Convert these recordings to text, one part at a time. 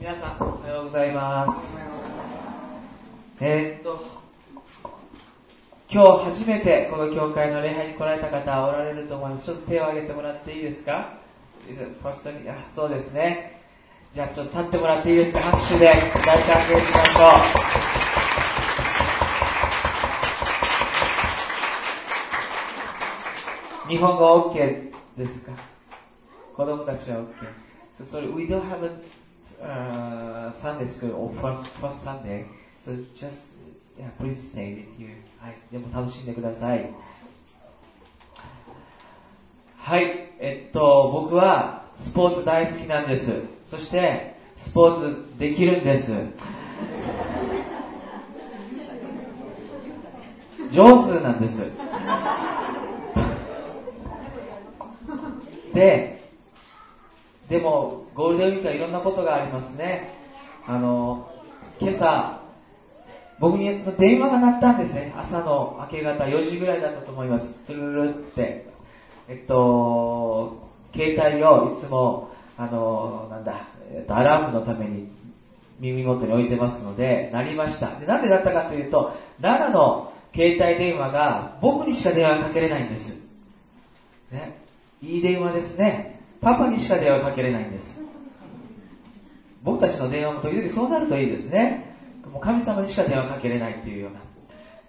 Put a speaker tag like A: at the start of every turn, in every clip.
A: 皆さんおはようございます。えー、っと今日初めてこの教会の礼拝に来られた方おられると思います。ちょっと手を挙げてもらっていいですか？ファーストにあそうですね。じゃあちょっと立ってもらっていいですか？拍手で大歓迎しましょう。日本語 OK ですか？子供たちは OK so, so we don't have a uh, Sunday school or first, first Sunday so just yeah, please stay with you はいでも楽しんでくださいはいえっと僕はスポーツ大好きなんですそしてスポーツできるんです上手なんですででもゴールデンウィークはいろんなことがありますねあの今朝僕に電話が鳴ったんですね朝の明け方4時ぐらいだったと思いますトゥルルってえっと携帯をいつもあのなんだ、えっと、アラームのために耳元に置いてますので、なりました。でなんでだったかというと、奈良の携帯電話が僕にしか電話かけれないんです。ね。いい電話ですね。パパにしか電話かけれないんです。僕たちの電話も時々そうなるといいですね。もう神様にしか電話かけれないっていうような。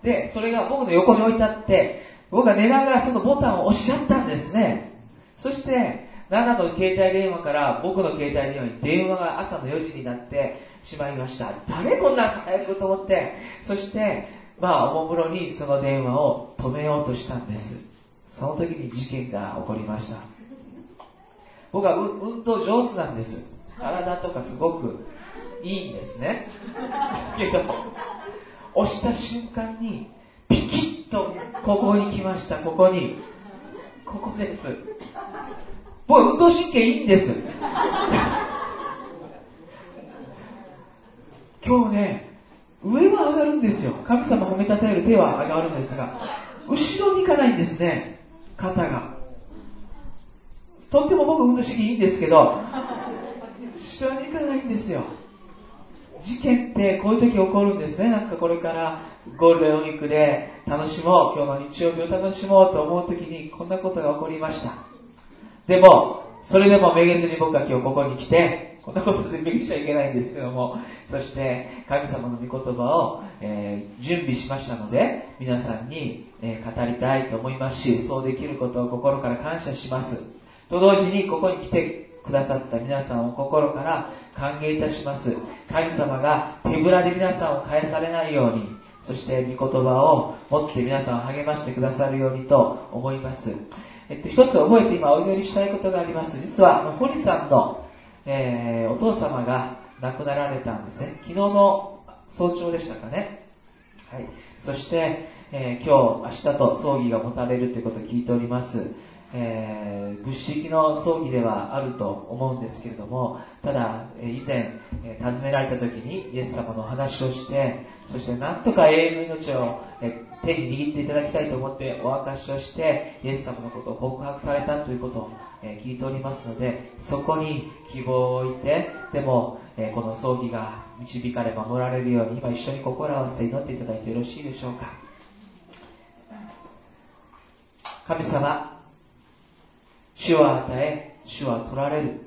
A: で、それが僕の横に置いてあって、僕が寝ながらそのボタンを押しちゃったんですね。そして、7の携帯電話から僕の携帯電話に電話が朝の4時になってしまいました。誰こんな朝早くと思って、そして、まあ、おもむろにその電話を止めようとしたんです。その時に事件が起こりました。僕は運動上手なんです。体とかすごくいいんですね。けど、押した瞬間に、ピキッとここに来ました、ここに。ここです。僕運動神経いいんです。今日ね、上は上がるんですよ。神様褒めたたえる手は上がるんですが、後ろに行かないんですね、肩が。とっても僕運動神経いいんですけど、後ろに行かないんですよ。事件ってこういう時起こるんですね。なんかこれからゴールデンウィークで楽しもう、今日の日曜日を楽しもうと思う時にこんなことが起こりました。でも、それでもめげずに僕は今日ここに来て、こんなことでめげちゃいけないんですけども、そして神様の御言葉を、えー、準備しましたので、皆さんに、えー、語りたいと思いますし、そうできることを心から感謝します。と同時にここに来てくださった皆さんを心から歓迎いたします。神様が手ぶらで皆さんを返されないように、そして御言葉を持って皆さんを励ましてくださるようにと思います。えっと、一つ覚えて今お祈りしたいことがあります。実は、堀さんの、えー、お父様が亡くなられたんですね。昨日の早朝でしたかね。はい。そして、えー、今日、明日と葬儀が持たれるということを聞いております。えー、仏式の葬儀ではあると思うんですけれども、ただ、え以前、えー、訪ねられた時にイエス様のお話をして、そしてなんとか永遠の命を、え、手に握っていただきたいと思ってお明かしをして、イエス様のことを告白されたということを、え聞いておりますので、そこに希望を置いて、でも、えこの葬儀が導かれ守られるように、今一緒に心を合わせて祈っていただいてよろしいでしょうか。神様、主は与え、主は取られる。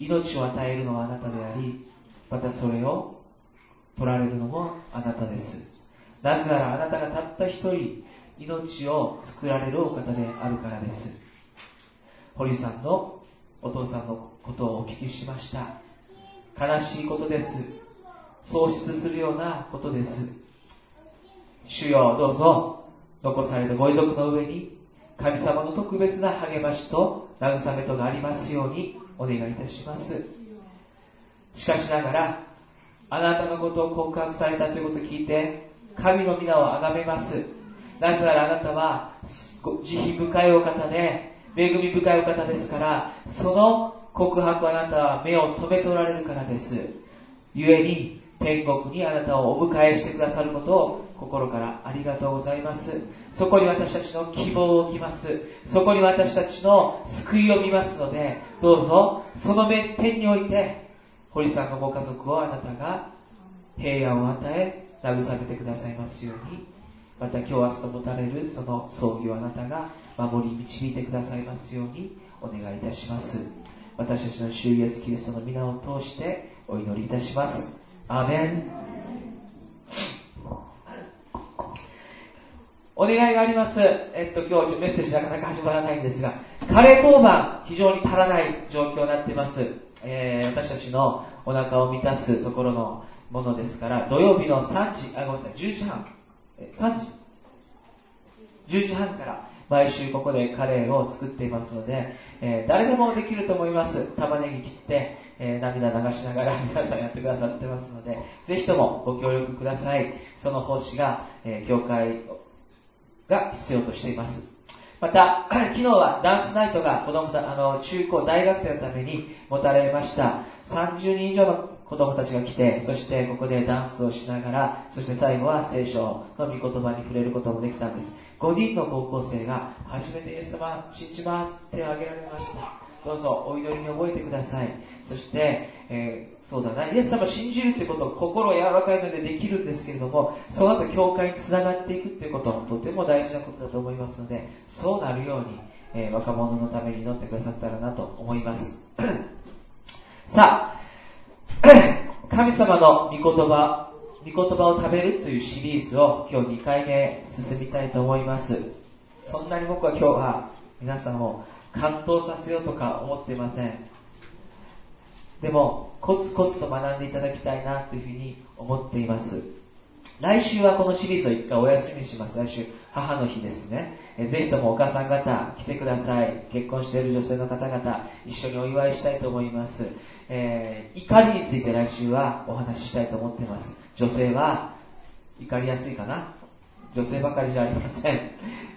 A: 命を与えるのはあなたであり、またそれを取られるのもあなたです。なぜならあなたがたった一人、命を作られるお方であるからです。堀さんのお父さんのことをお聞きしました。悲しいことです。喪失するようなことです。主よ、どうぞ、残されたご遺族の上に神様の特別な励ましと慰めとがありますようにお願いいたします。しかしながら、あなたのことを告白されたということを聞いて、神の皆を崇めます。なぜならあなたは、慈悲深いお方で、恵み深いお方ですから、その告白あなたは目を留めておられるからです。故に、天国にあなたをお迎えしてくださることを心からありがとうございます。そこに私たちの希望を置きます。そこに私たちの救いを見ますので、どうぞ、その目点において、堀さんのご家族をあなたが平安を与え慰めてくださいますようにまた今日明日と持たれるその葬儀をあなたが守り導いてくださいますようにお願いいたします私たちの主イエスキリストの皆を通してお祈りいたしますアーメンお願いがあります。えっと、今日メッセージなかなか始まらないんですが、カレー当番非常に足らない状況になっています。えー、私たちのお腹を満たすところのものですから、土曜日の3時、あ、ごめんなさい、10時半、え、3時 ?10 時半から毎週ここでカレーを作っていますので、えー、誰でもできると思います。玉ねぎ切って、えー、涙流しながら皆さんやってくださってますので、ぜひともご協力ください。その奉仕が、えー、教会が必要としています。また、昨日はダンスナイトが子供た、あの、中高大学生のために持たれました。30人以上の子供たちが来て、そしてここでダンスをしながら、そして最後は聖書の御言葉に触れることもできたんです。5人の高校生が初めてイエス様信じます手を挙げられました。どうぞお祈りに覚えてください。そして、えー、そうだな、イエス様を信じるということ、心柔らかいのでできるんですけれども、その後教会につながっていくということは、とても大事なことだと思いますので、そうなるように、えー、若者のために祈ってくださったらなと思います。さあ、神様の御言葉、御言葉を食べるというシリーズを今日2回目進みたいと思います。そんなに僕は今日は皆さんを感動させようとか思っていません。でも、コツコツと学んでいただきたいなというふうに思っています。来週はこのシリーズを一回お休みにします。来週、母の日ですね。えぜひともお母さん方、来てください。結婚している女性の方々、一緒にお祝いしたいと思います。えー、怒りについて来週はお話ししたいと思っています。女性は怒りやすいかな女性ばかりじゃありません。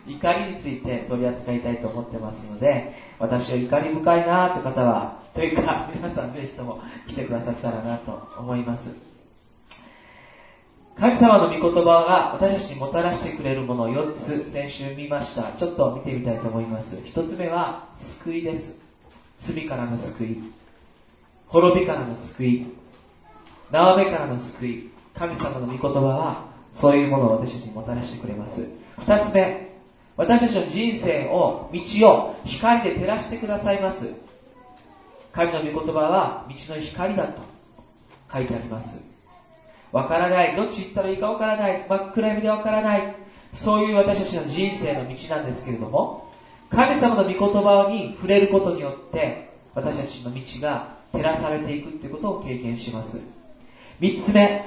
A: 怒りについて取り扱いたいと思ってますので、私は怒り深いなという方は、というか、皆さんぜひとも来てくださったらなと思います。神様の御言葉が私たちにもたらしてくれるものを4つ先週見ました。ちょっと見てみたいと思います。1つ目は救いです。罪からの救い。滅びからの救い。縄目からの救い。神様の御言葉はそういうものを私たちにもたらしてくれます。2つ目。私たちの人生を、道を光で照らしてくださいます。神の御言葉は道の光だと書いてあります。わからない。どっち行ったらいいかわからない。真っ暗闇でわからない。そういう私たちの人生の道なんですけれども、神様の御言葉に触れることによって、私たちの道が照らされていくということを経験します。三つ目、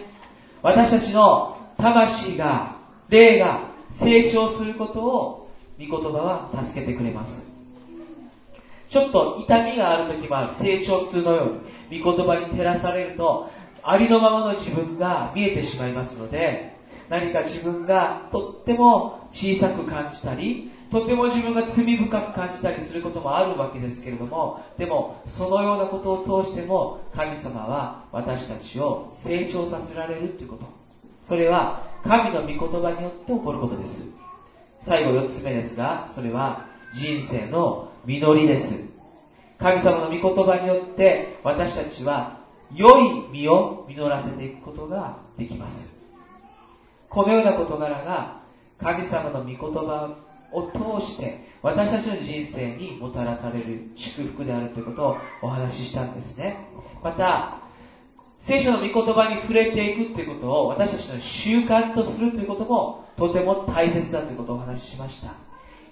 A: 私たちの魂が、霊が成長することを御言葉は助けてくれます。ちょっと痛みがある時もある成長痛のように、御言葉に照らされると、ありのままの自分が見えてしまいますので、何か自分がとっても小さく感じたり、とても自分が罪深く感じたりすることもあるわけですけれども、でも、そのようなことを通しても、神様は私たちを成長させられるということ。それは、神の御言葉によって起こることです。最後4つ目ですが、それは人生の実りです。神様の御言葉によって私たちは良い実を実らせていくことができます。このような事柄が神様の御言葉を通して私たちの人生にもたらされる祝福であるということをお話ししたんですね。また、聖書の御言葉に触れていくということを私たちの習慣とするということもとても大切だということをお話ししました。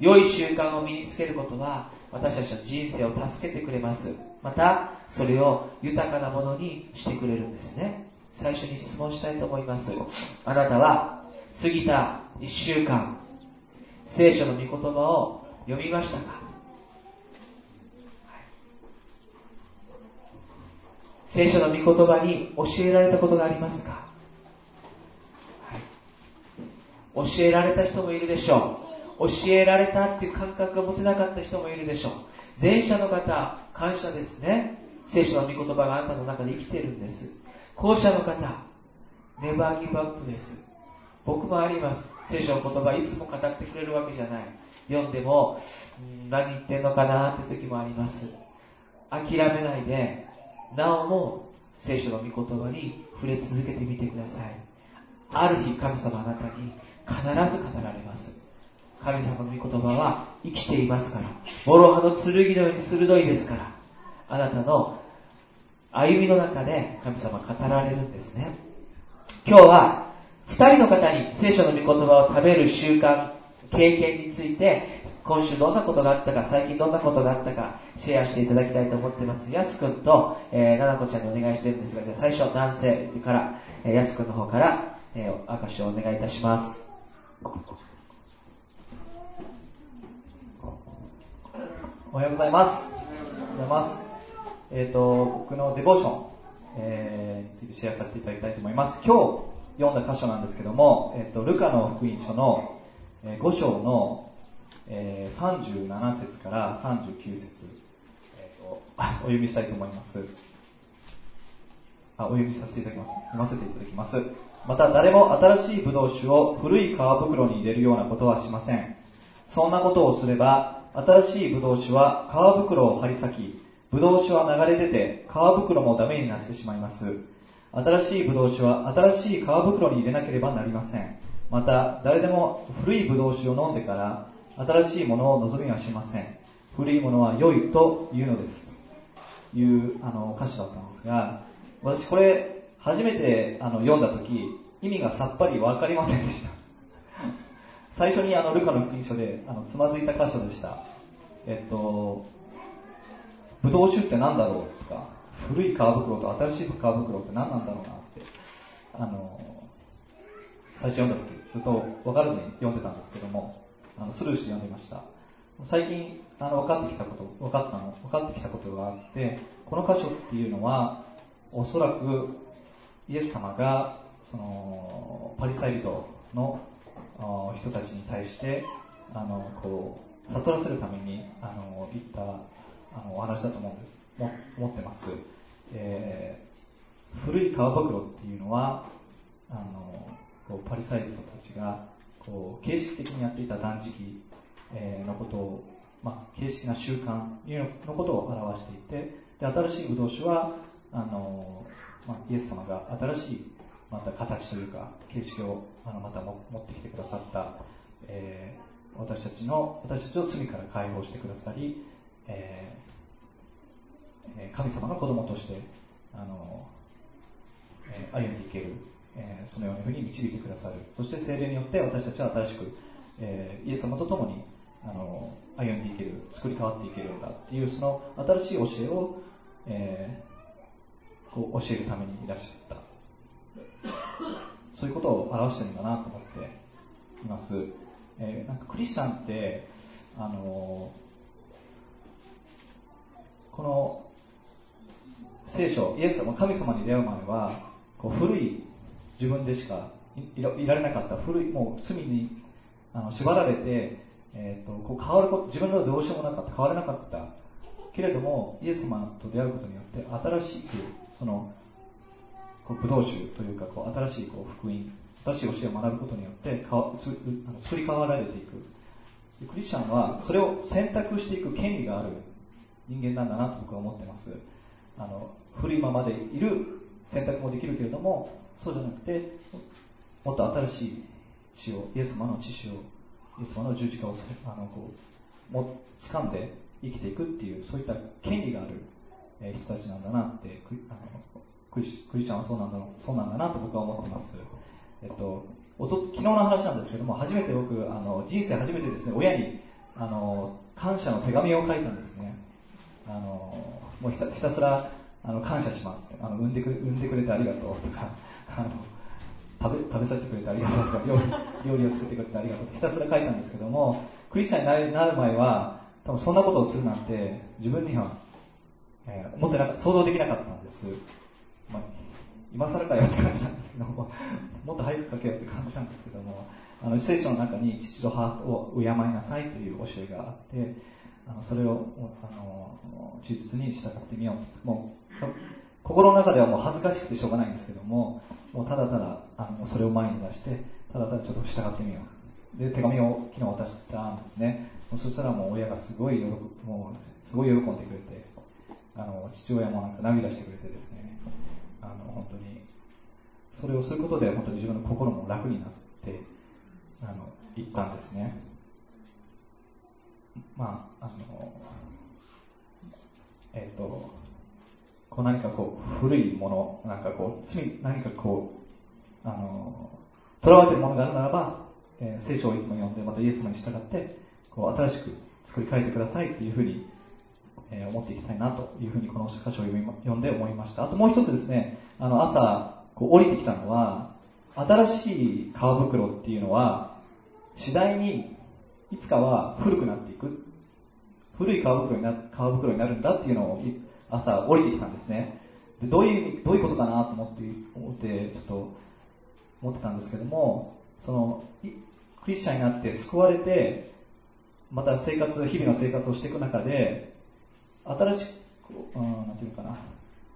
A: 良い習慣を身につけることは私たちの人生を助けてくれます。また、それを豊かなものにしてくれるんですね。最初に質問したいと思います。あなたは、過ぎた一週間、聖書の御言葉を読みましたか、聖書の御言葉に教えられたことがありますか、はい、教えられた人もいるでしょう。教えられたっていう感覚が持てなかった人もいるでしょう。前者の方、感謝ですね。聖書の御言葉があなたの中で生きてるんです。後者の方、ネバーギブアップです。僕もあります。聖書の言葉いつも語ってくれるわけじゃない。読んでも、ん何言ってんのかなって時もあります。諦めないで、なおも聖書の御言葉に触れ続けてみてください。ある日神様あなたに必ず語られます。神様の御言葉は生きていますから。諸刃の剣のように鋭いですから。あなたの歩みの中で神様語られるんですね。今日は二人の方に聖書の御言葉を食べる習慣経験について今週どんなことがあったか、最近どんなことがあったか、シェアしていただきたいと思ってます。やすくんと、えー、ななこちゃんにお願いしてるんですが、じゃ最初男性から、えー、やすくんの方から、えー、証をお願いいたします。
B: おはようございます。おはようございます。えっ、ー、と、僕のデボーション、えー、についてシェアさせていただきたいと思います。今日読んだ箇所なんですけども、えっ、ー、と、ルカの福音書の5章のえー、37節から39節、えーと、お読みしたいと思います。あお読みさせていただきます。読ませていただきます。また誰も新しいブドウ酒を古い皮袋に入れるようなことはしません。そんなことをすれば、新しいブドウ酒は皮袋を張り裂き、ブドウ酒は流れ出て皮袋もダメになってしまいます。新しいブドウ酒は新しい皮袋に入れなければなりません。また、誰でも古いブドウ酒を飲んでから新しいものを望みはしません。古いものは良いというのです。いうあの歌詞だったんですが、私これ初めてあの読んだ時、意味がさっぱりわかりませんでした。最初にあのルカの福音書であのつまずいた箇所でした。えっと、ブドウ酒って何だろう？とか、古い皮袋と新しい皮袋って何なんだろうな？って、あの、最初読んだ時、ずっと分からずに読んでたんですけども、あのスルーして読んでました。最近、あの、分かってきたこと、分かったの、分かってきたことがあって、この箇所っていうのは、おそらく、イエス様が、その、パリサイ人の人たちに対して、あの、こう、悟らせるために、あの、言った、あの、お話だと思うんです。も思ってます。えー、古い皮袋っていうのは、あの、こうパリサイ人たちがこう形式的にやっていた断食、えのことを、まあ、形式な習慣のことを表していてで新しいブドウ酒はあの、まあ、イエス様が新しいまた形というか形式をあのまた持ってきてくださった、えー、私たちの私たちを罪から解放してくださり、えー、神様の子供としてあの、え、歩んでいける。えー、そのように導いてくださる。そして精霊によって私たちは新しく、えー、イエス様と共にあの歩んでいける、作り変わっていけるんだっていう、その新しい教えを、えー、こう教えるためにいらっしゃった。そういうことを表してるんだなと思っています。えー、なんかクリスチャンって、あのこの聖書、イエス様、神様に出会う前は、こう古い自分でしかいられなかった古い、もう罪にあの縛られて、えーと、こう変わること自分のどうしようもなかった変われなかった。けれどもイエス様と出会うことによって新しくそのこうブドウ酒というかこう新しいこう福音新しい教えを学ぶことによってかわつあの作り変わられていく。クリスチャンはそれを選択していく権利がある人間なんだなと僕は思ってます。あの古いままでいる選択もできるけれどもそうじゃなくて、もっと新しい血を、イエス様の血潮を、イエス様の十字架をあのこうも掴んで生きていくっていう、そういった権利がある、え人たちなんだなってクあのクリクリスチャンはそうなんだそうなんだなと僕は思ってます。えっと、おと昨日の話なんですけども、初めて僕、あの人生初めてですね、親にあの感謝の手紙を書いたんですね。あのもうひたひたすらあの感謝しますあの産んでく。産んでくれてありがとうとか、あの食べ食べさせてくれてありがとうとか料理料理を作ってくれてありがとうってひたすら書いたんですけどもクリスチャンになる前は多分そんなことをするなんて自分には、えー、思ってなか想像できなかったんです、まあ、今更かよって感じなんですけども もっと早く書けよって感じなんですけどもあの聖書の中に父と母を敬いなさいという教えがあってあのそれをあの忠実に従ってみようもう心の中ではもう恥ずかしくてしょうがないんですけども、もうただただあのそれを前に出して、ただただちょっと従ってみよう。で、手紙を昨日渡したんですね。そしたらもう親がすごい喜もうすごい喜んでくれて、あの父親もなんか涙してくれてですね、あの本当にそれをすることで本当に自分の心も楽になってあのいったんですねまああのえっ、とこう何かこう古いものなんかこう罪何かこうあの囚われているものがあるならば、えー、聖書をいつも読んでまたイエス様に従ってこう新しく作り変えてくださいっていうふうにえ思っていきたいなというふうにこの箇所を読んで思いました。あともう一つですね、あの朝こう降りてきたのは、新しい皮袋っていうのは、次第にいつかは古くなっていく。古い皮袋にな皮袋になるんだっていうのを朝降りてきたんですね。でどういうどういうことかなと思って思ってちょっと思ってたんですけども、そのクリスチャンになって救われて、また生活、日々の生活をしていく中で、新しく、うん、なんていうのかな、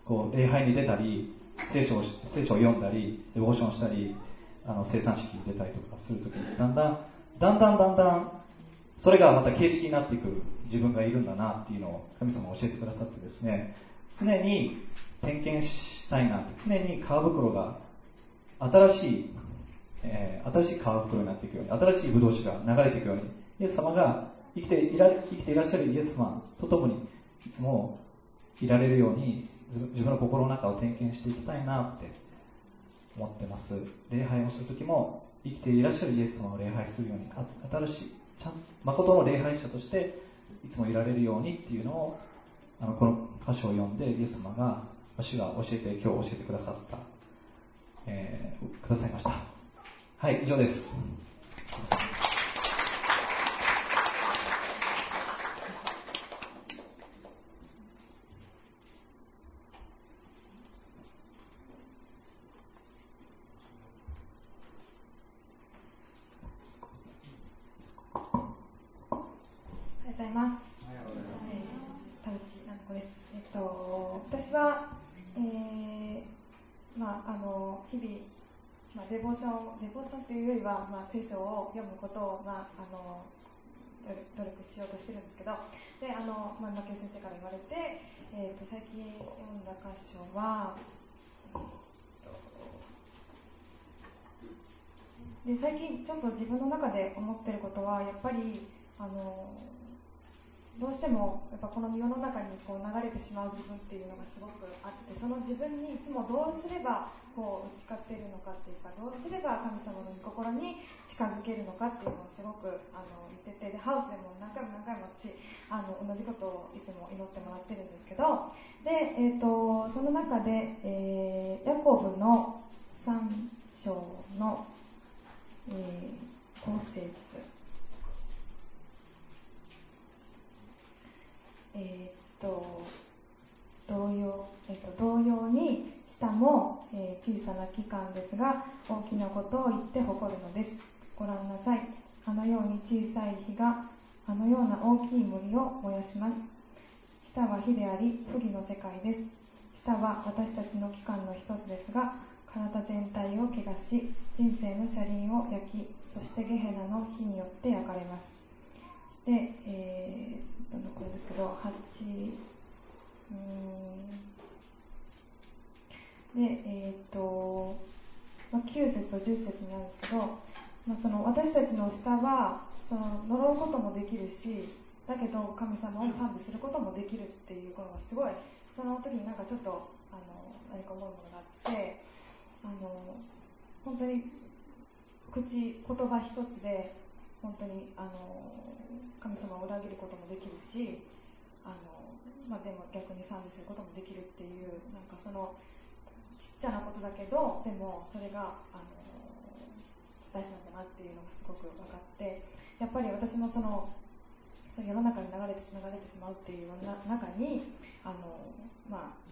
B: こう、礼拝に出たり、聖書を、聖書を読んだり、デボーションしたり、あの、生産式に出たりとかするときに、だんだん、だんだんだんだん、それがまた形式になっていく自分がいるんだなっていうのを神様教えてくださってですね、常に点検したいなって、常に皮袋が新しい、えー、新しい皮袋になっていくように、新しいブドウ酒が流れていくように、イエス様が生きていら生きていらっしゃるイエス様と共にいつもいられるように自分の心の中を点検していきたいなって思ってます。礼拝をするときも生きていらっしゃるイエス様を礼拝するように新しいちゃん誠の礼拝者としていつもいられるようにっていうのをあのこの箇所を読んでイエス様が主が教えて今日教えてくださった、えー、くださいました。はい以上です。
C: はえ、まあ、あの、日々、まあデボーションデボーションというよりは、まあ、聖書を読むことを、まあ、あの努力しようとしてるんですけどであの、まあ、牧先生から言われて、えーと、最近読んだ箇所は、で最近ちょっと自分の中で思ってることはやっぱりあのどうしてもやっぱこの世の中にこう流れてしまう自分っていうのがすごくあってその自分にいつもどうすればこう打ち勝ってるのかっていうかどうすれば神様の御心に近づけるのかっていうのをすごくあの言っててでハウスでも何回も何回も私あの同じことをいつも祈ってもらってるんですけどで、えーと、その中で、えー、ヤコブの3章の、えー、後節。えっ、と同様、えっ、と同様に下も、えー、小さな期間ですが大きなことを言って誇るのです。ご覧なさい。あのように小さい火があのような大きい森を燃やします。下は火であり不義の世界です。下は私たちの期間の一つですが体全体を怪我し人生の車輪を焼きそしてゲヘナの火によって焼かれます。で、えー、どんどんこれですけど8うん。で、えーとまあ、9節と10節にあるんですけど、まあ、その私たちの下はその呪うこともできるしだけど神様を賛美することもできるっていうことがすごいその時になんかちょっとあの何か思うものがあってあの本当に口言葉一つで本当にあの神様を裏切ることもできるしあの、まあ、でも逆に賛美することもできるっていうなんかそのちっちゃなことだけどでもそれがあの大事なんだなっていうのがすごく分かってやっぱり私もその世の中に流れて流れてしまうっていう中にあの、まあ、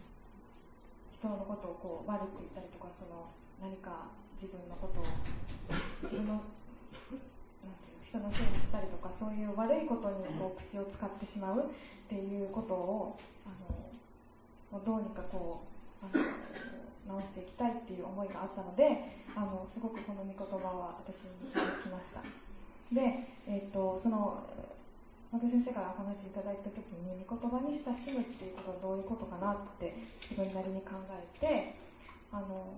C: 人のことをこう悪く言ったりとかその何か自分のことを自分の人のせいにしたりとかそういう悪いことにこう口を使ってしまうっていうことをあのどうにかこうあの直していきたいっていう思いがあったのであのすごくこの御言葉は私に響きました。で、えーと、その牧先生からお話いただいた時に御言葉に親しむっていうことはどういうことかなって自分なりに考えてあの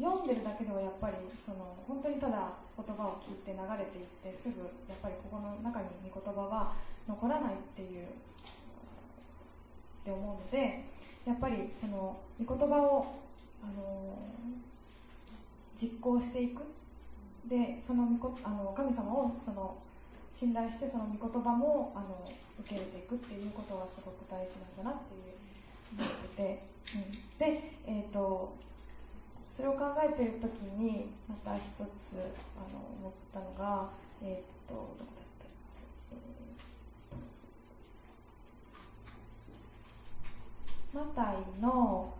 C: 読んでるだけではやっぱりその本当にただ言葉を聞いて流れていってすぐやっぱりここの中に御言葉は残らないっていうって思うのでやっぱりその御言葉をあの実行していく。でその御あの神様をその信頼してその御言葉もあの受け入れていくっていうことがすごく大事なんだなっていう思ってて、うん、で、えーと、それを考えている時にまた一つあの思ったのが、えっ、とどこだったマタイの、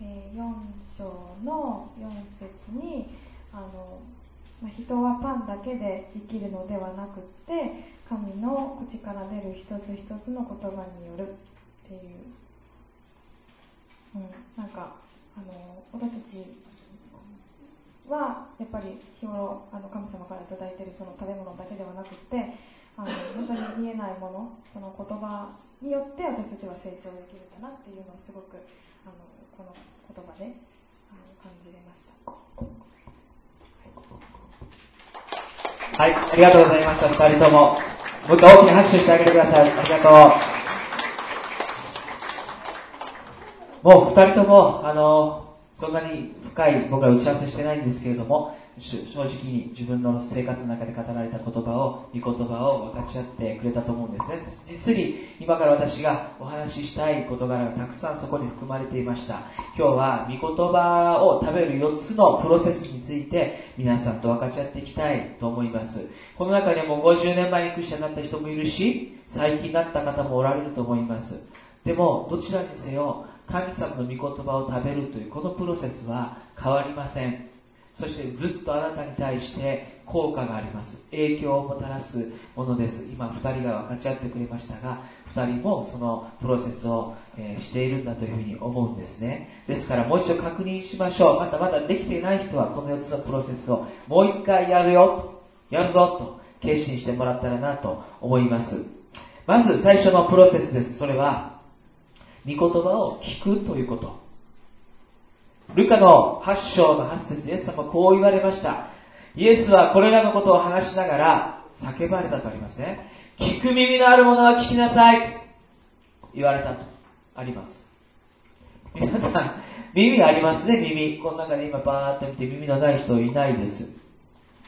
C: えー、4章の4節にあの、人はパンだけで生きるのではなくって神の口から出る一つ一つの言葉によるっていう、うん、なんかあの私たちはやっぱり日頃あの神様から頂いているその食べ物だけではなくてあの本当に見えないものその言葉によって私たちは成長できるんだなっていうのをすごくあのこの言葉であの感じれました。
A: はい、ありがとうございました、二人とも。もう一回大きな拍手してあげてください。ありがとう。もう二人とも、あの、そんなに深い僕ら打ち合わせしてないんですけれども、正直に自分の生活の中で語られた言葉を、御言葉を分かち合ってくれたと思うんですね。実に今から私がお話ししたい事柄がたくさんそこに含まれていました。今日は御言葉を食べる4つのプロセスについて皆さんと分かち合っていきたいと思います。この中にも50年前にクリスチャンになった人もいるし、最近なった方もおられると思います。でも、どちらにせよ、神様の御言葉を食べるというこのプロセスは変わりません。そしてずっとあなたに対して効果があります。影響をもたらすものです。今、2人が分かち合ってくれましたが、2人もそのプロセスを、えしているんだというふうに思うんですね。ですからもう一度確認しましょう。またまだできていない人はこの4つのプロセスをもう一回やるよ、やるぞと決心してもらったらなと思います。まず最初のプロセスです。それは、言葉を聞くということ。ルカの8章の8節イエス様はこう言われました。イエスはこれらのことを話しながら叫ばれたとありますね。聞く耳のある者は聞きなさい。言われたとあります。皆さん、耳ありますね、耳。この中で今バーって見て耳のない人いないです。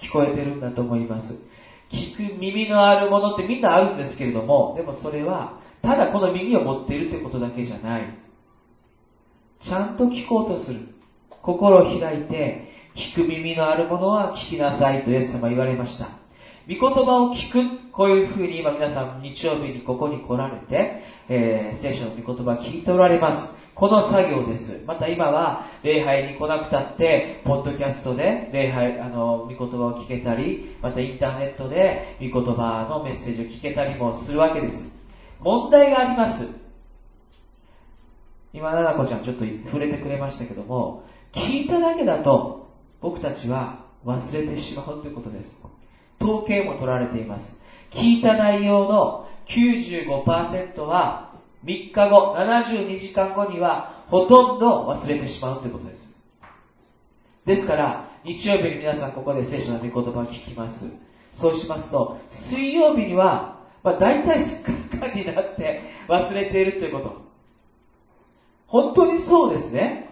A: 聞こえてるんだと思います。聞く耳のあるものってみんなあるんですけれども、でもそれは、ただこの耳を持っているということだけじゃない。ちゃんと聞こうとする。心を開いて、聞く耳のあるものは聞きなさいとイエス様言われました。御言葉を聞く、こういうふうに今皆さん日曜日にここに来られて、えー、聖書の御言葉を聞いておられます。この作業です。また今は、礼拝に来なくたって、ポッドキャストで礼拝、あの、御言葉を聞けたり、またインターネットで御言葉のメッセージを聞けたりもするわけです。問題があります。今、ななこちゃんちょっと触れてくれましたけども、聞いただけだと僕たちは忘れてしまうということです。統計も取られています。聞いた内容の95%は3日後、72時間後にはほとんど忘れてしまうということです。ですから、日曜日に皆さんここで聖書の御言葉を聞きます。そうしますと、水曜日には、まあ、大体すっかりになって忘れているということ。本当にそうですね。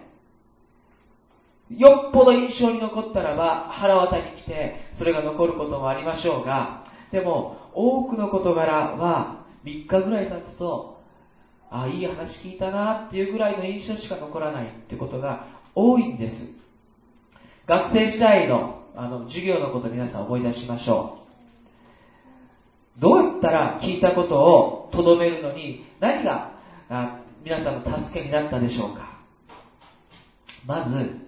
A: よっぽど印象に残ったらば腹渡に来てそれが残ることもありましょうがでも多くの事柄は3日ぐらい経つとあいい話聞いたなっていうぐらいの印象しか残らないってことが多いんです学生時代のあの授業のこと皆さん思い出しましょうどうやったら聞いたことをとどめるのに何が皆さんの助けになったでしょうか？まず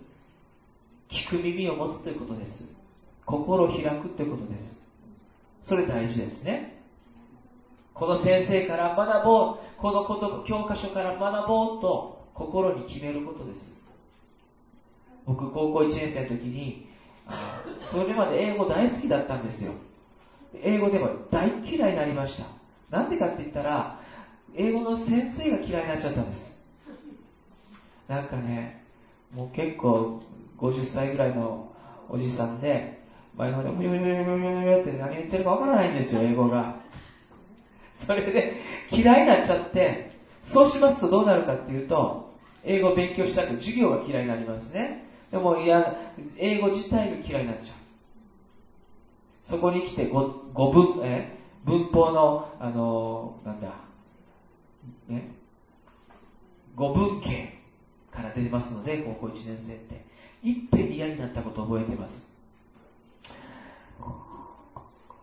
A: 聞く耳を持つということです。心を開くということです。それ大事ですね。この先生から学ぼう、このこと教科書から学ぼうと心に決めることです。僕、高校1年生の時に、それまで英語大好きだったんですよ。英語でも大嫌いになりました。なんでかって言ったら、英語の先生が嫌いになっちゃったんです。なんかね、もう結構50歳ぐらいのおじさんで、前の方で、ブリブリブリブリブリって何言ってるかわからないんですよ、英語が。それで、嫌いになっちゃって、そうしますとどうなるかっていうと、英語を勉強したく授業が嫌いになりますね。でも、いや、英語自体が嫌いになっちゃう。そこに来て語、文、え？文法の、あの、なんだ、ね、語文系から出ますので、高校1年生って。いっぺん嫌になったことを覚えてます。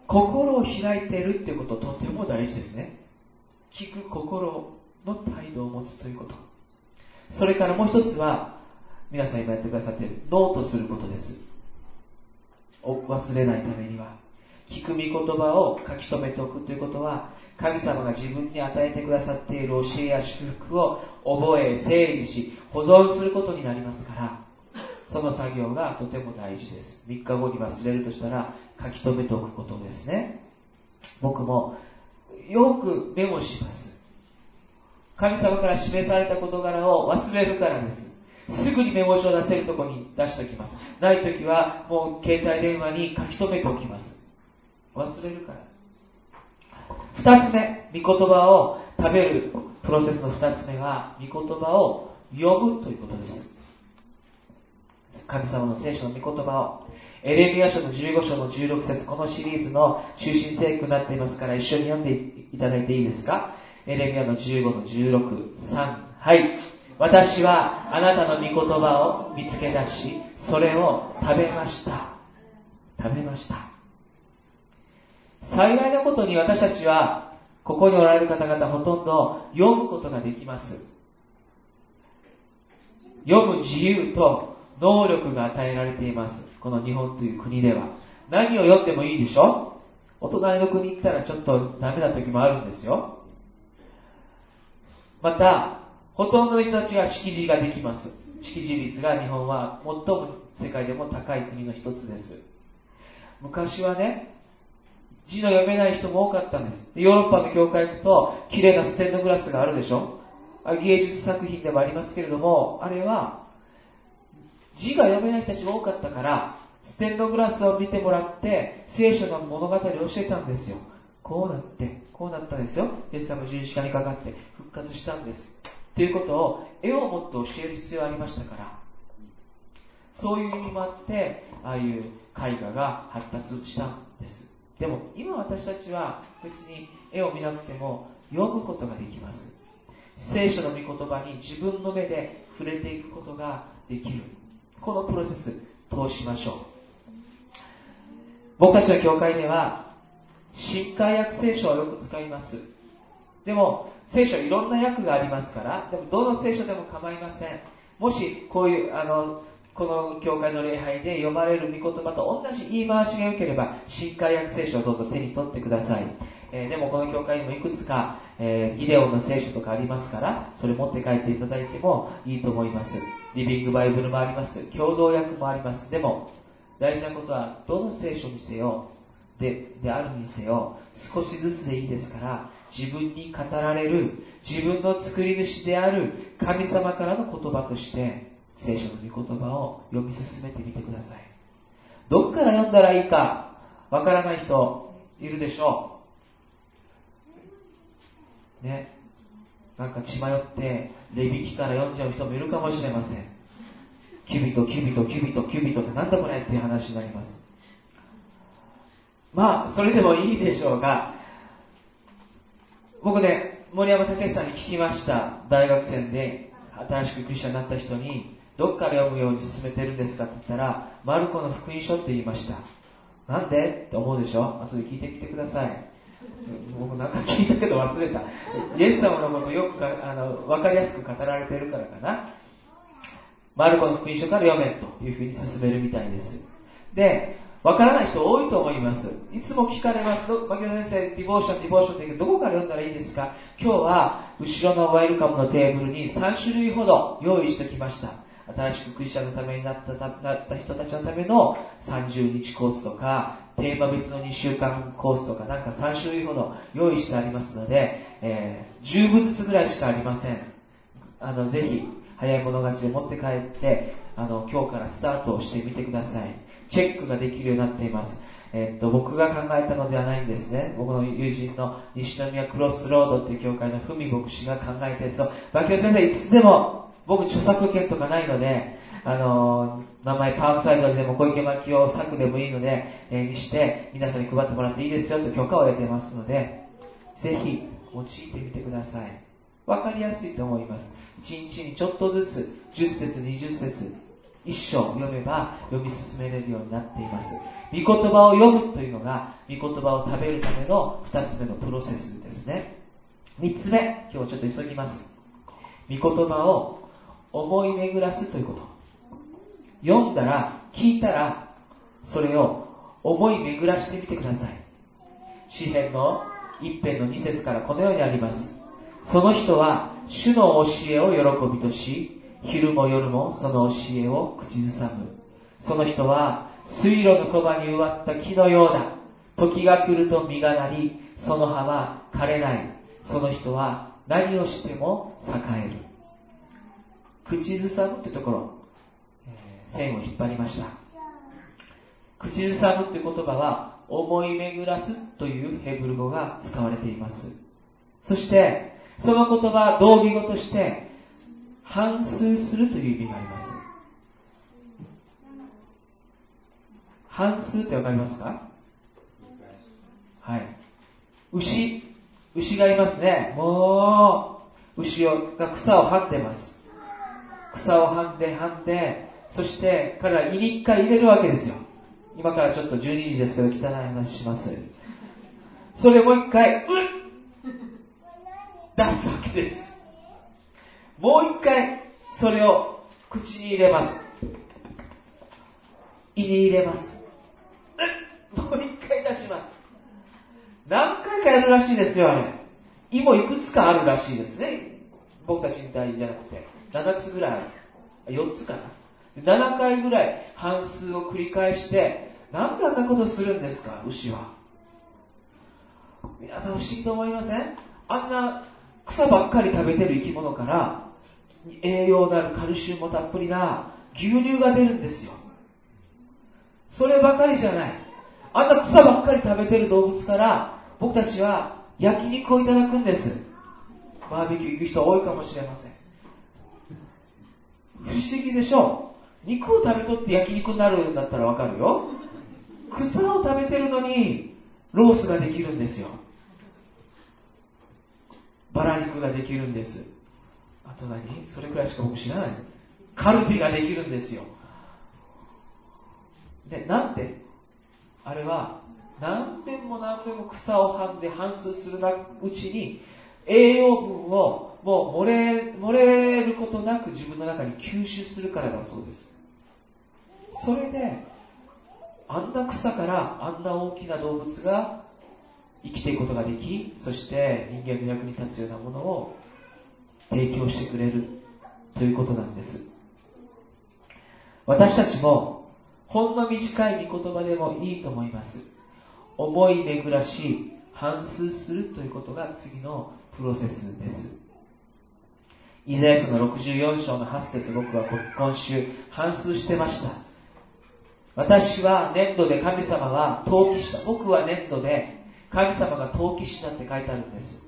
A: 心を開いてるってこととても大事ですね。聞く心の態度を持つということ。それからもう一つは、皆さん今やってくださっている、ノートすることです。を忘れないためには。聞く御言葉を書き留めておくということは、神様が自分に与えてくださっている教えや祝福を覚え、整理し、保存することになりますから、その作業がとても大事です。3日後に忘れるとしたら書き留めておくことですね。僕もよくメモします。神様から示された事柄を忘れるからです。すぐにメモ帳を出せるとこに出しておきます。ない時はもう携帯電話に書き留めておきます。忘れるから。二つ目、御言葉を食べるプロセスの二つ目は、御言葉を読むということです。神様の聖書の御言葉を。エレミア書の15章の16節このシリーズの中心聖句になっていますから、一緒に読んでいただいていいですか？エレミアの15の16、3、はい。私はあなたの御言葉を見つけ出し、それを食べました。食べました。幸いなことに私たちは、ここにおられる方々ほとんど読むことができます。読む自由と能力が与えられています。この日本という国では。何を読んでもいいでしょ？お隣の国行ったらちょっとダメな時もあるんですよ。また、ほとんどの人たちが識字ができます。識字率が日本は最も世界でも高い国の一つです。昔はね、字の読めない人も多かったんです。ヨーロッパの教会行くと、綺麗なステンドグラスがあるでしょ？芸術作品でもありますけれども、あれは、字が読めない人たちが多かったから、ステンドグラスを見てもらって、聖書の物語を教えたんですよ。こうなって、こうなったんですよ。イエス様十字架にかかって復活したんです。ということを絵を持って教える必要がありましたから。そういう意味もあって、ああいう絵画が発達したんです。でも今私たちは別に絵を見なくても読むことができます。聖書の御言葉に自分の目で触れていくことができる。このプロセス通しましょう。僕たちの教会では、新海訳聖書をよく使います。でも、聖書いろんな訳がありますから、でもどの聖書でも構いません。もし、こういう、あの、この教会の礼拝で読まれる御言葉と同じ言い回しが良ければ、新海訳聖書をどうぞ手に取ってください。えー、でもこの教会にもいくつか、えー、ギデオンの聖書とかありますから、それ持って帰っていただいてもいいと思います。リビングバイブルもあります。共同訳もあります。でも、大事なことは、どの聖書にせよ、で、であるにせよ、少しずつでいいですから、自分に語られる、自分の作り主である神様からの言葉として、聖書の御言葉を読み進めてみてください。どっから読んだらいいか、わからない人いるでしょう。ね。なんか血迷って、レビ記から読んじゃう人もいるかもしれません。キュビト、キュビト、キュビト、キュビトってなんだこれっていう話になります。まあ、それでもいいでしょうが、僕ね、森山武さんに聞きました。大学生で新しくクリスチャンになった人に、どっから読むように勧めてるんですかって言ったら、マルコの福音書って言いました。なんで？って思うでしょ？後で聞いてみてください。僕なんか聞いたけど忘れた。イエス様のことよくかあの分かりやすく語られてるからかな。マルコの福音書から読めというふうに勧めるみたいです。で、わからない人多いと思います。いつも聞かれます。牧野先生、 devotion、devotion ってどこから読んだらいいですか？今日は、後ろの welcome のテーブルに3種類ほど用意してきました。新しくクリスチャンのためになったなった人たちのための30日コースとか、テーマ別の2週間コースとか、なんか3種類ほど用意してありますので、えー、10部ずつぐらいしかありません。あの、ぜひ、早い者勝ちで持って帰ってあの今日からスタートをしてみてくださいチェックができるようになっていますえっと、僕が考えたのではないんですね。僕の友人の西宮クロスロードっていう教会の文牧師が考えたやつを、バキオ先生いつでも、僕著作権とかないので、あの名前パークサイドでも小池牧雄作でもいいので、えー、にして皆さんに配ってもらっていいですよと許可を得てますので、ぜひ用いてみてください。わかりやすいと思います。1日にちょっとずつ、10節、20節、一章読めば読み進めれるようになっています。御言葉を読むというのが、御言葉を食べるための2つ目のプロセスですね。3つ目、今日ちょっと急ぎます。御言葉を思い巡らすということ。読んだら、聞いたら、それを思い巡らしてみてください。詩篇の一編の2節からこのようにあります。その人は主の教えを喜びとし、昼も夜もその教えを口ずさむ。その人は水路のそばに植わった木のようだ。時が来ると実がなり、その葉は枯れない。その人は何をしても栄える。口ずさむってところ、えー、線を引っ張りました。口ずさむって言葉は、思い巡らすというヘブル語が使われています。そして、その言葉、同義語として、反数するという意味があります。反数ってわかりますか？はい。牛、牛がいますね。もう、牛が草をはんでます。草をはんではんで、そして彼ら胃に一回入れるわけですよ。今からちょっと12時ですけど汚い話します。それをもう一回、うっ出すわけです。もう一回、それを口に入れます。胃に入れます。もう一回出します。何回かやるらしいですよ、あれ。胃もいくつかあるらしいですね。僕たちみたいじゃなくて。7つぐらいある。4つかな。7回ぐらい半数を繰り返して、なんであんなことするんですか、牛は。皆さん不思議と思いません？あんな草ばっかり食べてる生き物から、栄養のあるカルシウムもたっぷりな牛乳が出るんですよ。そればかりじゃない。あんな草ばっかり食べてる動物から、僕たちは焼肉をいただくんです。バーベキュー行く人多いかもしれません。不思議でしょ？肉を食べとって焼肉になるんだったらわかるよ。草を食べてるのに、ロースができるんですよ。バラ肉ができるんです。あと何それくらいしか僕知らないです。カルビができるんですよ。で、なんで？あれは、何遍も何遍も草をはんで反数するうちに、栄養分をもう漏れ、漏れることなく自分の中に吸収するからだそうです。それで、あんな草からあんな大きな動物が生きていくことができ、そして人間の役に立つようなものを提供してくれるということなんです。私たちも、ほんの短い御言葉でもいいと思います。思い巡らし、反数するということが次のプロセスです。イザヤ書の64章の8節僕は今週反数してました。私は粘土で神様は陶器師だ。僕は粘土で神様が陶器師だって書いてあるんです。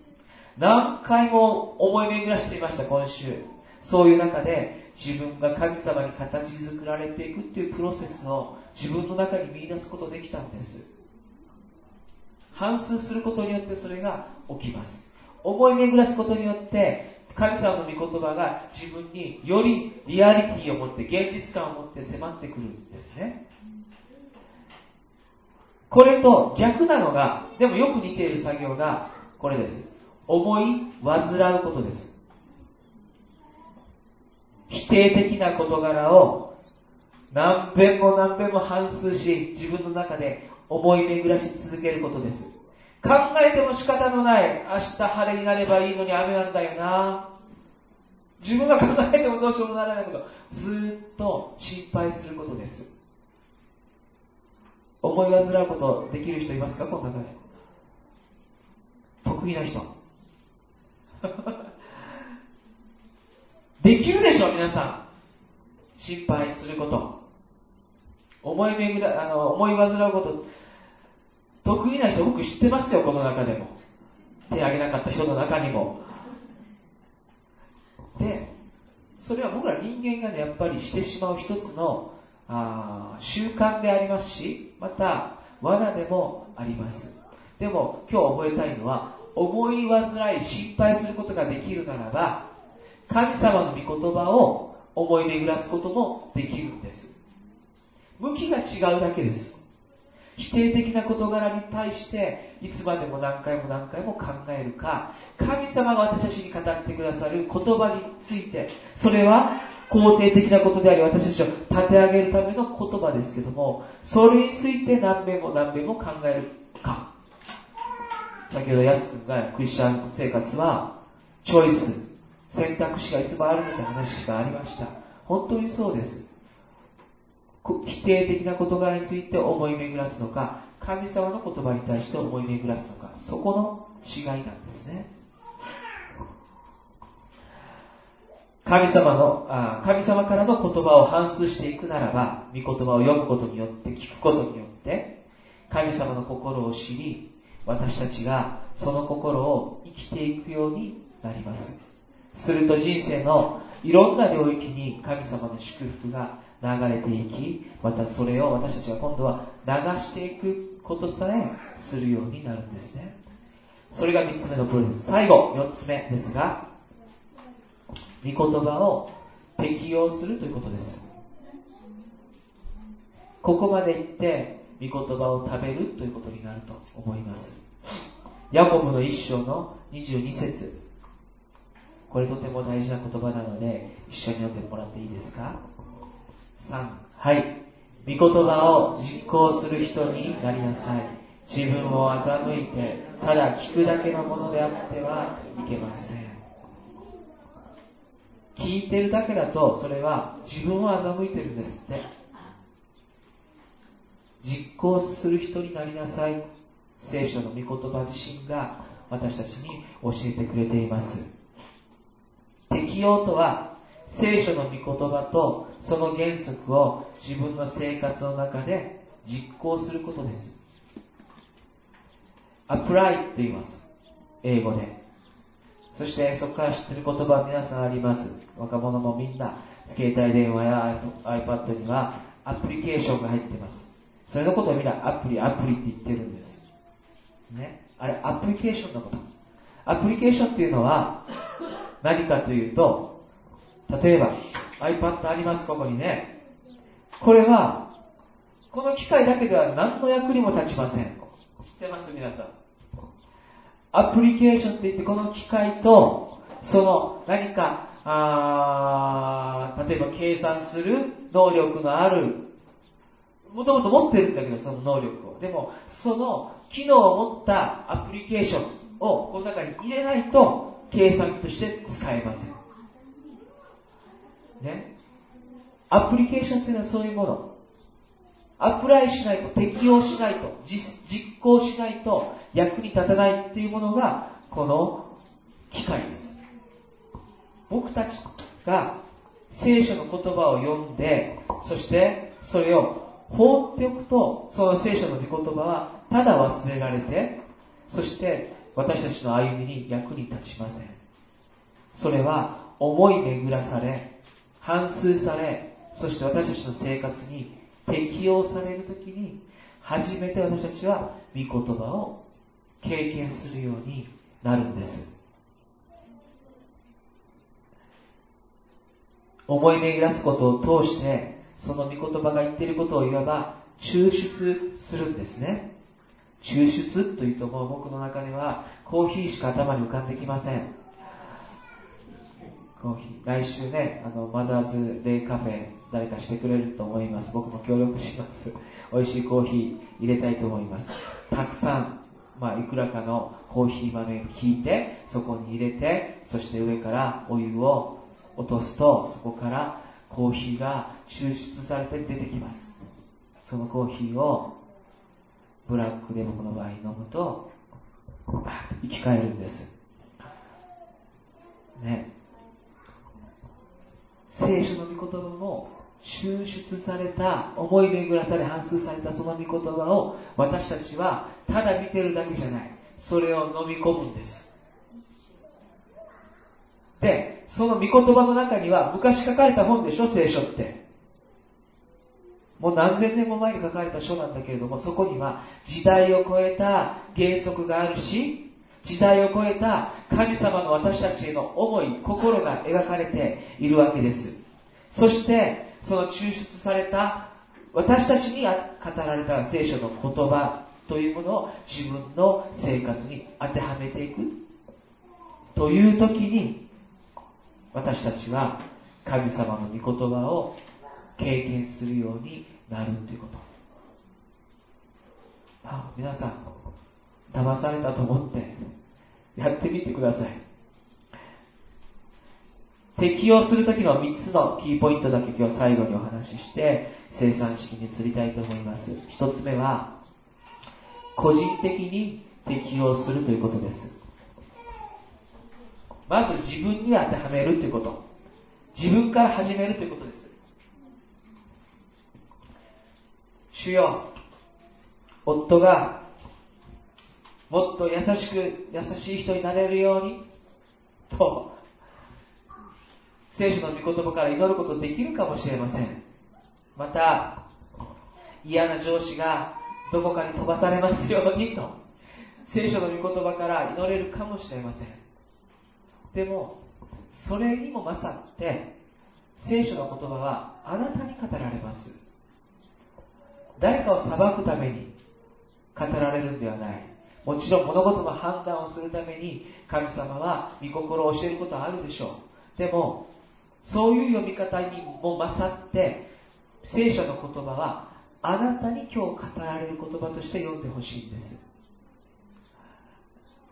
A: 何回も思い巡らしていました、今週。そういう中で自分が神様に形作られていくっていうプロセスを自分の中に見出すことできたんです。反数することによってそれが起きます。思い巡らすことによって神様の御言葉が自分によりリアリティを持って現実感を持って迫ってくるんですね。これと逆なのが、でもよく似ている作業がこれです。思い煩うことです。否定的な事柄を何遍も何遍も反数し、自分の中で思い巡らし続けることです。考えても仕方のない、明日晴れになればいいのに雨なんだよな。自分が考えてもどうしようもならないこと、ずっと心配することです。思い煩うことできる人いますか？この中で。得意な人。できるでしょ、皆さん。心配すること。思い巡ら、あの、思い煩うこと。得意な人僕知ってますよ、この中でも。手挙げなかった人の中にも。で、それは僕ら人間がね、やっぱりしてしまう一つのあ習慣でありますし、また罠でもあります。でも今日覚えたいのは、思い煩い、心配することができるならば、神様の御言葉を思い巡らすこともできるんです。向きが違うだけです。否定的な事柄に対していつまでも何回も何回も考えるか神様が私たちに語ってくださる言葉についてそれは肯定的なことであり私たちを立て上げるための言葉ですけどもそれについて何遍も何遍も考えるか先ほど安君がクリスチャン生活はチョイス選択肢がいつもあるのって話がありました本当にそうです否定的な事柄について思い巡らすのか、神様の言葉に対して思い巡らすのか、そこの違いなんですね。神様のあ、神様からの言葉を反芻していくならば、御言葉を読むことによって、聞くことによって、神様の心を知り、私たちがその心を生きていくようになります。すると人生のいろんな領域に神様の祝福が流れていき、またそれを私たちは今度は流していくことさえするようになるんですね。それが3つ目のプロです。最後、4つ目ですが、御言葉を適用するということです。ここまで言って、御言葉を食べるということになると思います。ヤコブの一章の22節これとても大事な言葉なので、一緒に読んでもらっていいですか？3はい。御言葉を実行する人になりなさい。自分を欺いて、ただ聞くだけのものであってはいけません。聞いてるだけだと、それは自分を欺いてるんですって。実行する人になりなさい。聖書の御言葉自身が私たちに教えてくれています。適用とは聖書の御言葉とその原則を自分の生活の中で実行することです。apply と言います。英語で。そしてそこから知ってる言葉は皆さんあります。若者もみんな、携帯電話や iPad にはアプリケーションが入っています。それのことをみんなアプリ、アプリって言ってるんです。ね。あれ、アプリケーションのこと。アプリケーションっていうのは何かというと、例えば iPad あります、ここにね。これは、この機械だけでは何の役にも立ちません。知ってます？皆さん。アプリケーションって言って、この機械と、その何か、あ例えば計算する能力のある、もともと持ってるんだけど、その能力を。でも、その機能を持ったアプリケーションをこの中に入れないと、計算機として使えません。ね？アプリケーションっていうのはそういうもの。アプライしないと、適用しないと、実行しないと役に立たないっていうものが、この機械です。僕たちが聖書の言葉を読んで、そしてそれを放っておくと、その聖書の御言葉はただ忘れられて、そして私たちの歩みに役に立ちません。それは思い巡らされ、反数され、そして私たちの生活に適用されるときに、初めて私たちは御言葉を経験するようになるんです。思い巡らすことを通して、その御言葉が言っていることをいわば抽出するんですね。抽出というともう僕の中ではコーヒーしか頭に浮かんできません。コーヒー。来週ね、あの、マザーズデイカフェ、誰かしてくれると思います。僕も協力します。美味しいコーヒー入れたいと思います。たくさん、まあ、いくらかのコーヒー豆をひいて、そこに入れて、そして上からお湯を落とすと、そこからコーヒーが抽出されて出てきます。そのコーヒーを、ブラックで僕の場合飲むと、生き返るんです。ね。聖書の御言葉も抽出された思い巡らされ反数されたその御言葉を私たちはただ見てるだけじゃないそれを飲み込むんですでその御言葉の中には昔書かれた本でしょ聖書ってもう何千年も前に書かれた書なんだけれどもそこには時代を超えた原則があるし時代を超えた神様の私たちへの思い心が描かれているわけです。そしてその抽出された私たちに語られた聖書の言葉というものを自分の生活に当てはめていく。という時に私たちは神様の御言葉を経験するようになるということ。あ皆さん騙されたと思ってやってみてください。適用するときの3つのキーポイントだけ今日最後にお話しして生産式に移りたいと思います。1つ目は個人的に適用するということです。まず自分に当てはめるということ。自分から始めるということです。主よ。夫がもっと優しく優しい人になれるようにと聖書の御言葉から祈ることできるかもしれません。また嫌な上司がどこかに飛ばされますようにと聖書の御言葉から祈れるかもしれません。でもそれにも勝って聖書の言葉はあなたに語られます。誰かを裁くために語られるんではない。もちろん物事の判断をするために神様は御心を教えることはあるでしょう。でもそういう読み方にも勝って聖書の言葉はあなたに今日語られる言葉として読んでほしいんです。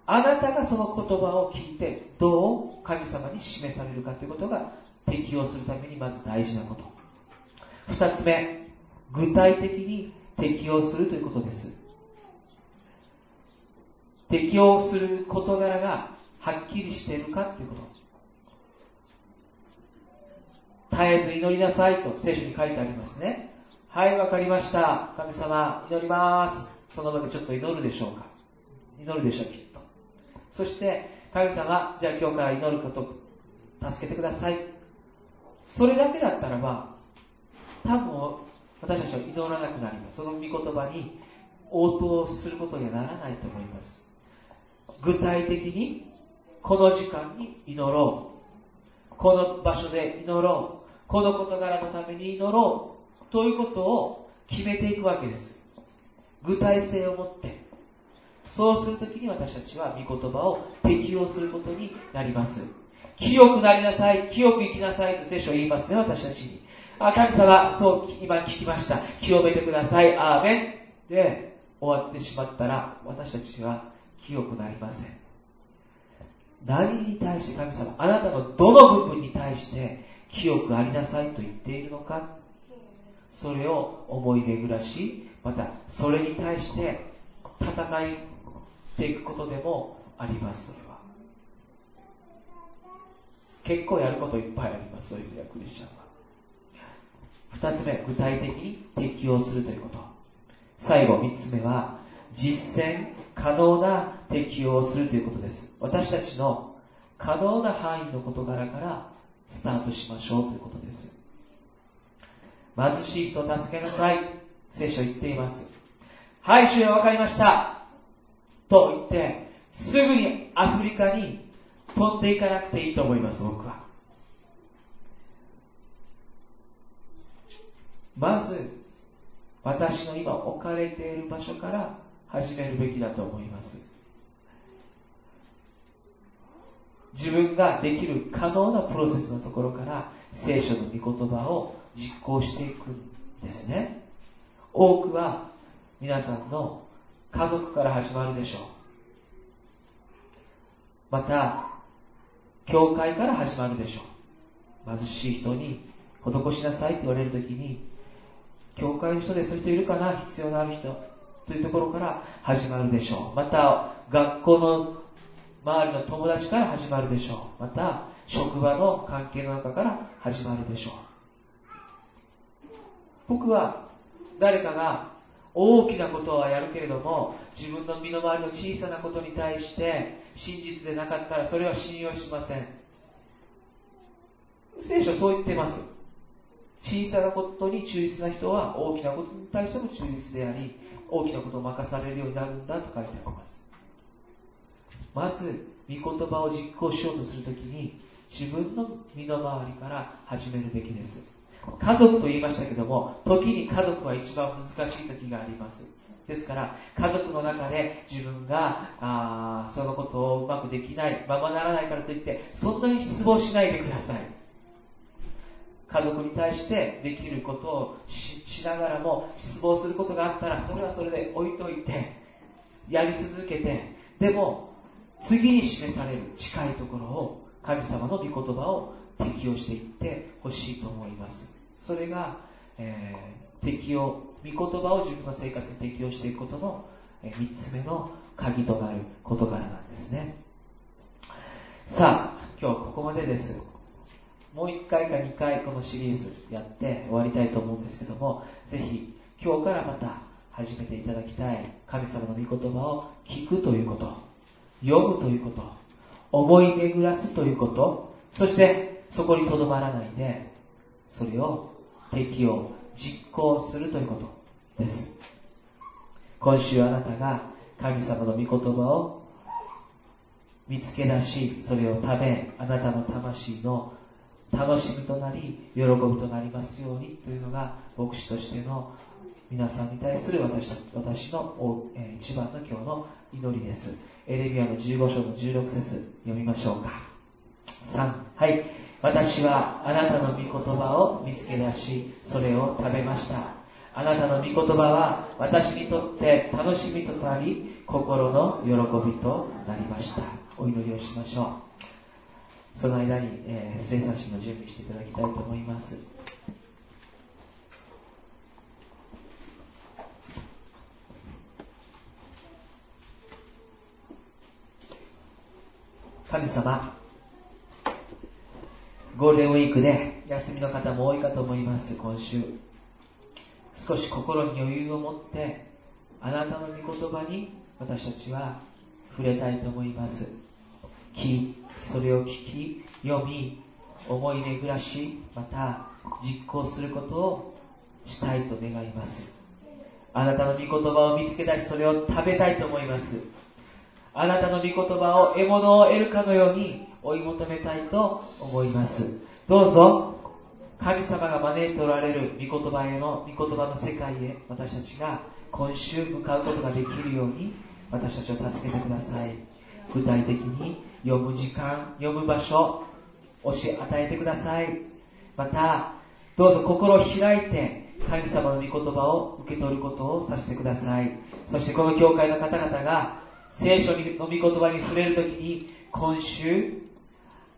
A: あなたがその言葉を聞いてどう神様に示されるかということが適用するためにまず大事なこと。二つ目。具体的に適用するということです。適用する事柄がはっきりしているかということ。絶えず祈りなさいと聖書に書いてありますね。はいわかりました。神様祈ります。その場でちょっと祈るでしょうか。祈るでしょうきっと。そして神様じゃあ今日から祈ること助けてください。それだけだったらば多分私たちは祈らなくなります。その御言葉に応答することにはならないと思います。具体的にこの時間に祈ろう。この場所で祈ろう。この事柄のために祈ろう。ということを決めていくわけです。具体性を持って。そうするときに私たちは御言葉を適用することになります。清くなりなさい。清く生きなさいと聖書を言いますね私たちに。あ神様そう今聞きました。清めてください。アーメン。で終わってしまったら私たちは清くなりません。何に対して神様あなたのどの部分に対して清くありなさいと言っているのか。それを思い巡らしまたそれに対して戦いっていくことでもあります。それは。結構やることいっぱいあります。そういう意味ではクリスチャンは。二つ目具体的に適用するということ。最後三つ目は実践可能な適用をするということです。私たちの可能な範囲の事柄からスタートしましょうということです。貧しい人を助けなさい。聖書言っています。はい主よ分かりました。と言ってすぐにアフリカに飛んでいかなくていいと思います僕は。まず私の今置かれている場所から始めるべきだと思います。自分ができる可能なプロセスのところから聖書の御言葉を実行していくんですね。多くは皆さんの家族から始まるでしょう。また教会から始まるでしょう。貧しい人に施しなさいって言われるときに教会の人でそういう人いるかな？必要のある人。というところから始まるでしょう。また学校の周りの友達から始まるでしょう。また職場の関係の中から始まるでしょう。僕は誰かが大きなことはやるけれども自分の身の回りの小さなことに対して真実でなかったらそれは信用しません。聖書そう言ってます。小さなことに忠実な人は大きなことに対しても忠実であり大きなことを任されるようになるんだと書いてありますまず御言葉を実行しようとするときに自分の身の回りから始めるべきです家族と言いましたけども、時に家族は一番難しい時があります。ですから、家族の中で自分が、あそのことをうまくできない、ままならないからといって、そんなに失望しないでください。家族に対してできることをしながらも、失望することがあったら、それはそれで置いといて、やり続けて、でも、次に示される近いところを、神様の御言葉を適用していってほしいと思います。それが、えー、適用、御言葉を自分の生活に適用していくことの、3つ目の鍵となる事柄なんですね。さあ、今日はここまでです。もう1回か2回このシリーズやって終わりたいと思うんですけども、ぜひ今日からまた始めていただきたい神様の御言葉を聞くということ、読むということ、思い巡らすということ、そしてそこにとどまらないで、それを敵を実行するということです。今週あなたが神様の御言葉を見つけ出し、それを食べ、あなたの魂の楽しみとなり、喜びとなりますようにというのが、牧師としての皆さんに対する私私の一番の今日の祈りです。エレミアの15章の16節読みましょうか。3、はい。私はあなたの御言葉を見つけ出し、それを食べました。あなたの御言葉は私にとって楽しみとなり、心の喜びとなりました。お祈りをしましょう。その間に、えー、生産士の準備していただきたいと思います。神様ゴールデンウィークで休みの方も多いかと思います、今週。少し心に余裕を持って、あなたの御言葉に私たちは触れたいと思います。それを聞き、読み、思い巡らし、また実行することをしたいと願います。あなたの御言葉を見つけ出し、それを食べたいと思います。あなたの御言葉を獲物を得るかのように追い求めたいと思います。どうぞ、神様が招いておられる御言葉への、御言葉の世界へ私たちが今週向かうことができるように私たちを助けてください。具体的に読む時間、読む場所、教え、与えてください。また、どうぞ心を開いて神様の御言葉を受け取ることをさせてください。そしてこの教会の方々が聖書の御言葉に触れるときに今週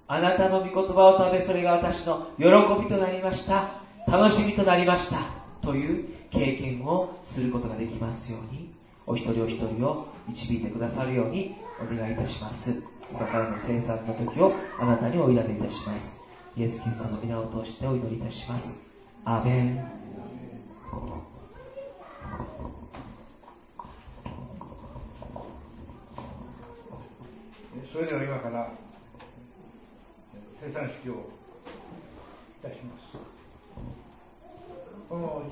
A: あなたの御言葉を食べ、それが私の喜びとなりました。楽しみとなりました。という経験をすることができますように、お一人お一人を導いてくださるようにお願いいたします。今からの生産の時をあなたにお委ねいたします。イエス・キリストの皆を通してお祈りいたします。アーメン。
D: それでは今から生産式をいたします。この